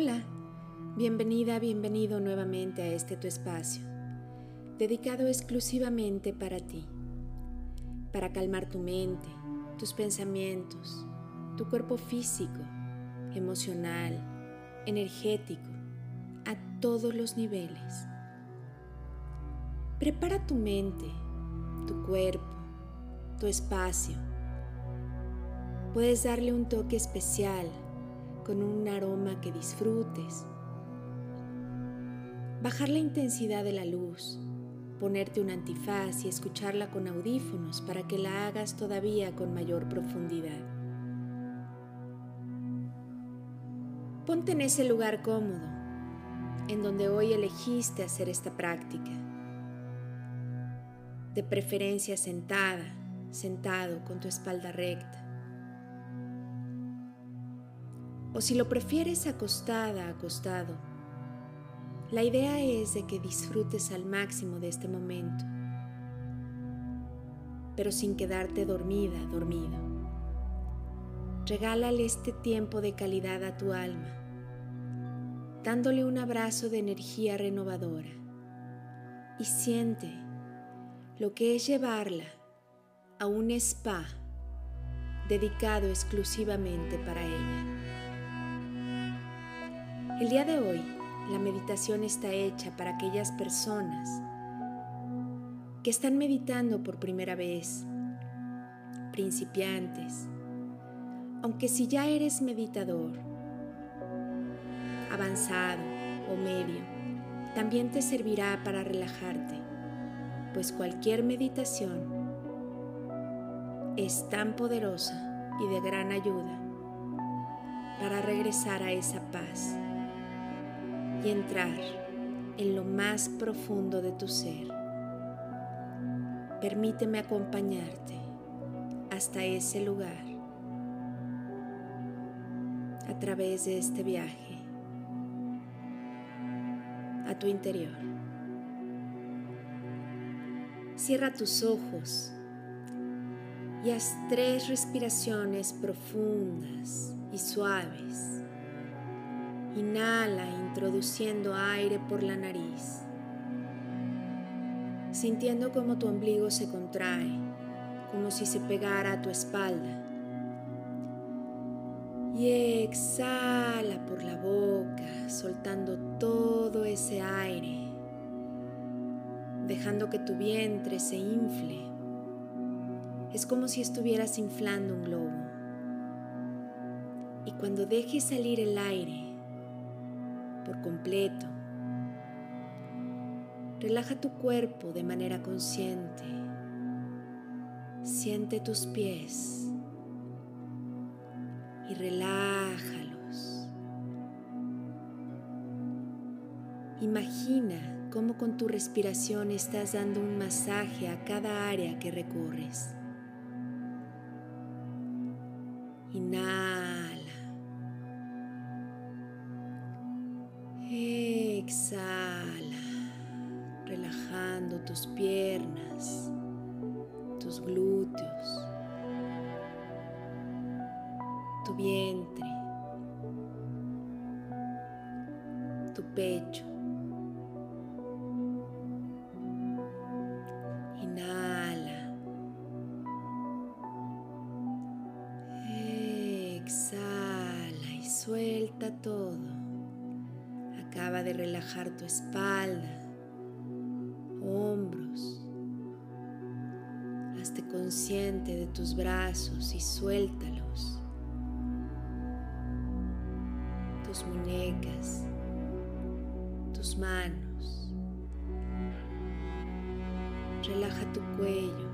Hola, bienvenida, bienvenido nuevamente a este tu espacio, dedicado exclusivamente para ti, para calmar tu mente, tus pensamientos, tu cuerpo físico, emocional, energético, a todos los niveles. Prepara tu mente, tu cuerpo, tu espacio. Puedes darle un toque especial con un aroma que disfrutes. Bajar la intensidad de la luz, ponerte un antifaz y escucharla con audífonos para que la hagas todavía con mayor profundidad. Ponte en ese lugar cómodo, en donde hoy elegiste hacer esta práctica. De preferencia sentada, sentado con tu espalda recta. O si lo prefieres acostada, acostado. La idea es de que disfrutes al máximo de este momento, pero sin quedarte dormida, dormido. Regálale este tiempo de calidad a tu alma, dándole un abrazo de energía renovadora y siente lo que es llevarla a un spa dedicado exclusivamente para ella. El día de hoy, la meditación está hecha para aquellas personas que están meditando por primera vez, principiantes, aunque si ya eres meditador, avanzado o medio, también te servirá para relajarte, pues cualquier meditación es tan poderosa y de gran ayuda para regresar a esa paz y entrar en lo más profundo de tu ser. Permíteme acompañarte hasta ese lugar a través de este viaje a tu interior. Cierra tus ojos y haz tres respiraciones profundas y suaves Inhala introduciendo aire por la nariz, sintiendo como tu ombligo se contrae, como si se pegara a tu espalda. Y exhala por la boca, soltando todo ese aire, dejando que tu vientre se infle. Es como si estuvieras inflando un globo. Y cuando dejes salir el aire, por completo. Relaja tu cuerpo de manera consciente. Siente tus pies y relájalos. Imagina cómo con tu respiración estás dando un masaje a cada área que recorres. Inhala. Tus piernas, tus glúteos, tu vientre, tu pecho. Inhala. Exhala y suelta todo. Acaba de relajar tu espalda, hombros. Hazte consciente de tus brazos y suéltalos. Tus muñecas, tus manos. Relaja tu cuello,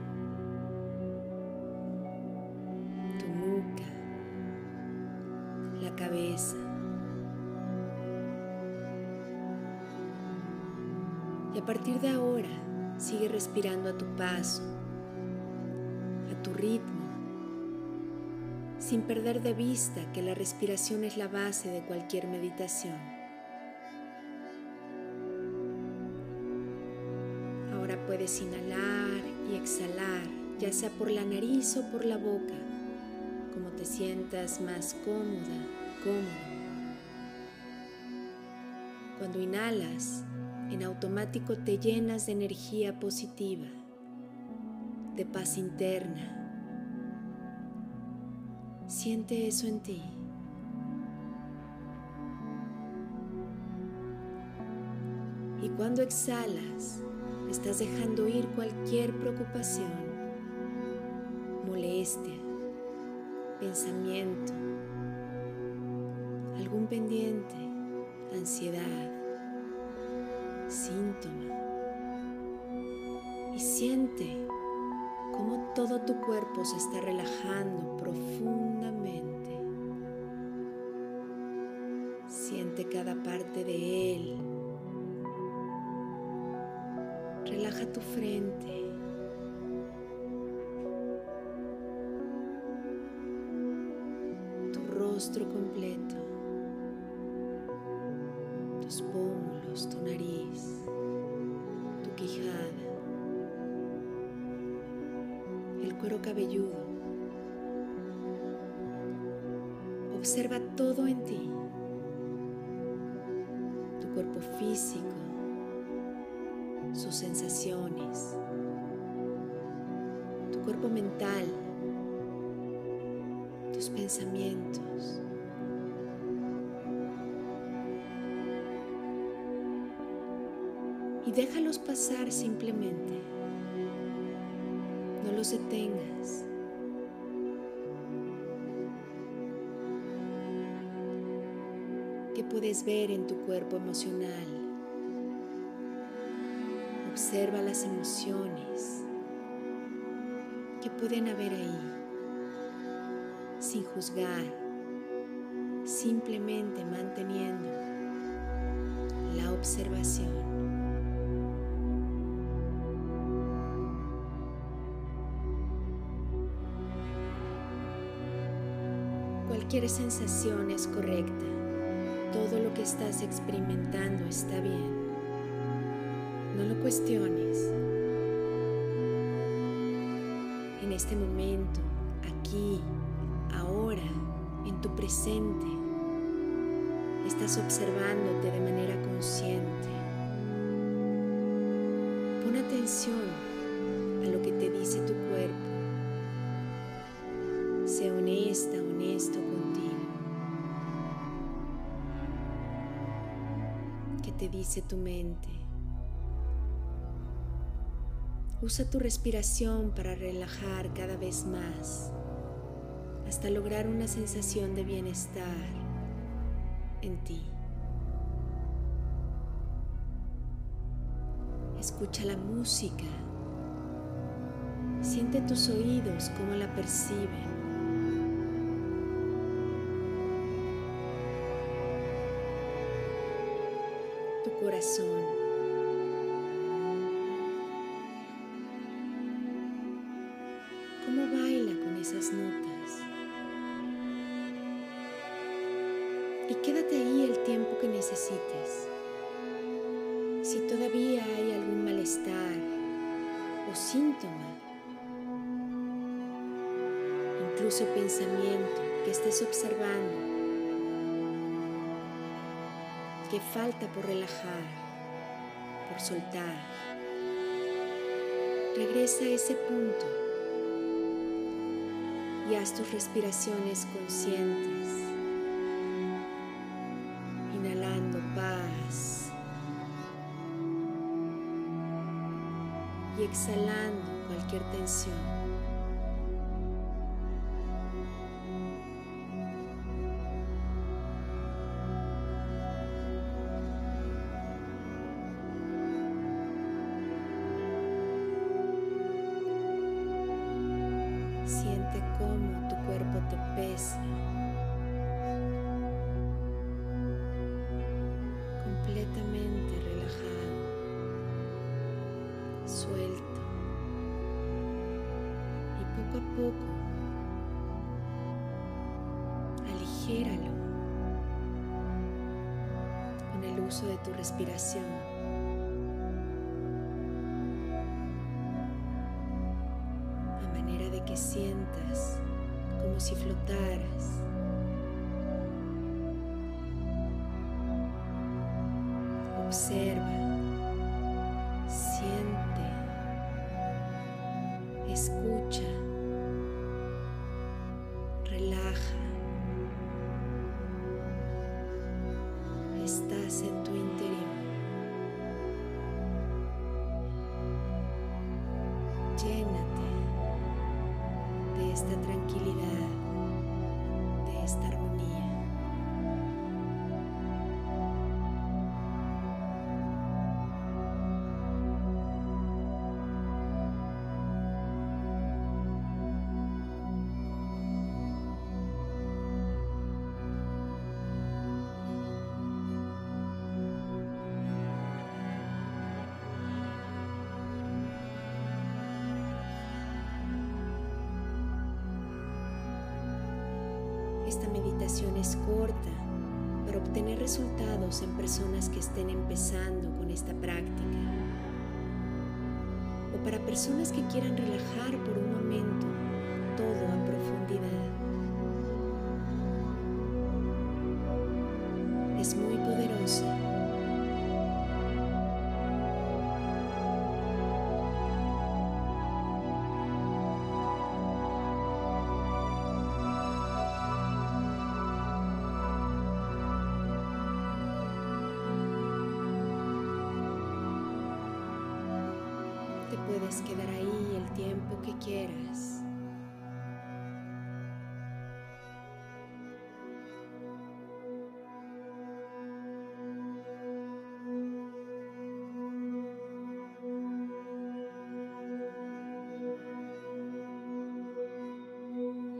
tu nuca, la cabeza. Y a partir de ahora, sigue respirando a tu paso, a tu ritmo, sin perder de vista que la respiración es la base de cualquier meditación. Ahora puedes inhalar y exhalar, ya sea por la nariz o por la boca, como te sientas más cómoda, cómodo. Cuando inhalas, en automático te llenas de energía positiva, de paz interna. Siente eso en ti. Y cuando exhalas, estás dejando ir cualquier preocupación, molestia, pensamiento, algún pendiente, ansiedad, síntoma. Y siente cómo todo tu cuerpo se está relajando profundamente. Siente cada parte de él Relaja tu frente. Tu rostro completo. Cuero cabelludo. Observa todo en ti. Tu cuerpo físico sus sensaciones, tu cuerpo mental, tus pensamientos. Y déjalos pasar simplemente. Los detengas. ¿Qué puedes ver en tu cuerpo emocional? Observa las emociones que pueden haber ahí, sin juzgar, simplemente manteniendo la observación. Cualquier sensación es correcta. Todo lo que estás experimentando está bien. No lo cuestiones. En este momento, aquí, ahora, en tu presente, estás observándote de manera consciente. Pon atención a lo que te dice tu cuerpo. Sé honesta, honesto te dice tu mente? Usa tu respiración para relajar cada vez más hasta lograr una sensación de bienestar en ti. Escucha la música. Siente tus oídos cómo la perciben. Corazón. notas. Y quédate ahí el tiempo que necesites. Si todavía hay algún malestar o síntoma, incluso pensamiento que estés observando, falta por relajar, por soltar, regresa a ese punto y haz tus respiraciones conscientes, inhalando paz y exhalando cualquier tensión. Poco a poco aligéralo con el uso de tu respiración. A manera de que sientas como si flotaras Observa, Esta meditación es corta para obtener resultados en personas que estén empezando con esta práctica. O para personas que quieran relajar por un momento quedar ahí el tiempo que quieras.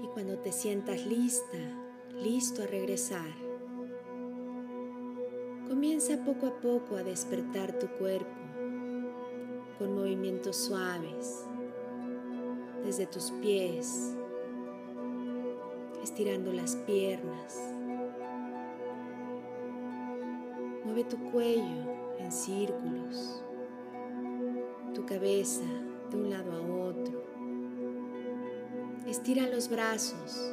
Y cuando te sientas lista, listo a regresar, comienza poco a poco a despertar tu cuerpo con movimientos suaves desde tus pies, estirando las piernas. Mueve tu cuello en círculos, tu cabeza de un lado a otro. Estira los brazos.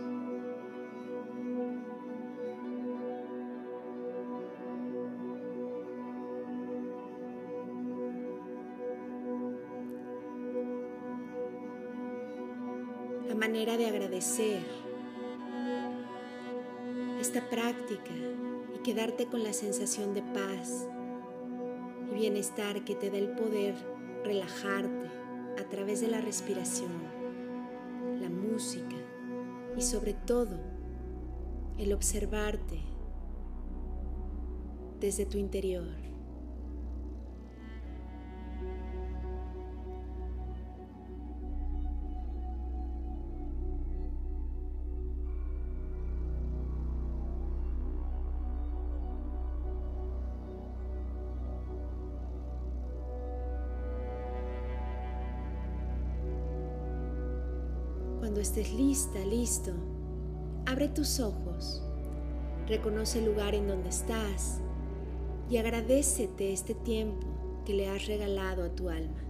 Manera de agradecer esta práctica y quedarte con la sensación de paz y bienestar que te da el poder relajarte a través de la respiración, la música y sobre todo el observarte desde tu interior. Estés lista, listo, abre tus ojos, reconoce el lugar en donde estás y agradecete este tiempo que le has regalado a tu alma.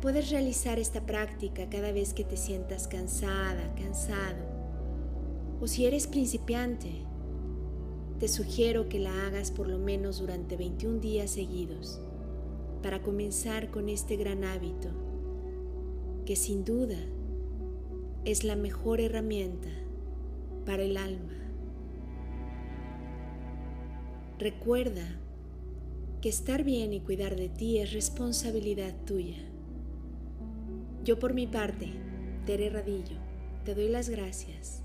Puedes realizar esta práctica cada vez que te sientas cansada, cansado, o si eres principiante, te sugiero que la hagas por lo menos durante 21 días seguidos para comenzar con este gran hábito que sin duda es la mejor herramienta para el alma. Recuerda que estar bien y cuidar de ti es responsabilidad tuya. Yo por mi parte, Tere Radillo, te doy las gracias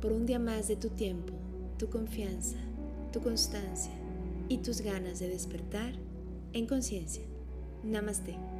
por un día más de tu tiempo, tu confianza, tu constancia y tus ganas de despertar en conciencia. Namaste.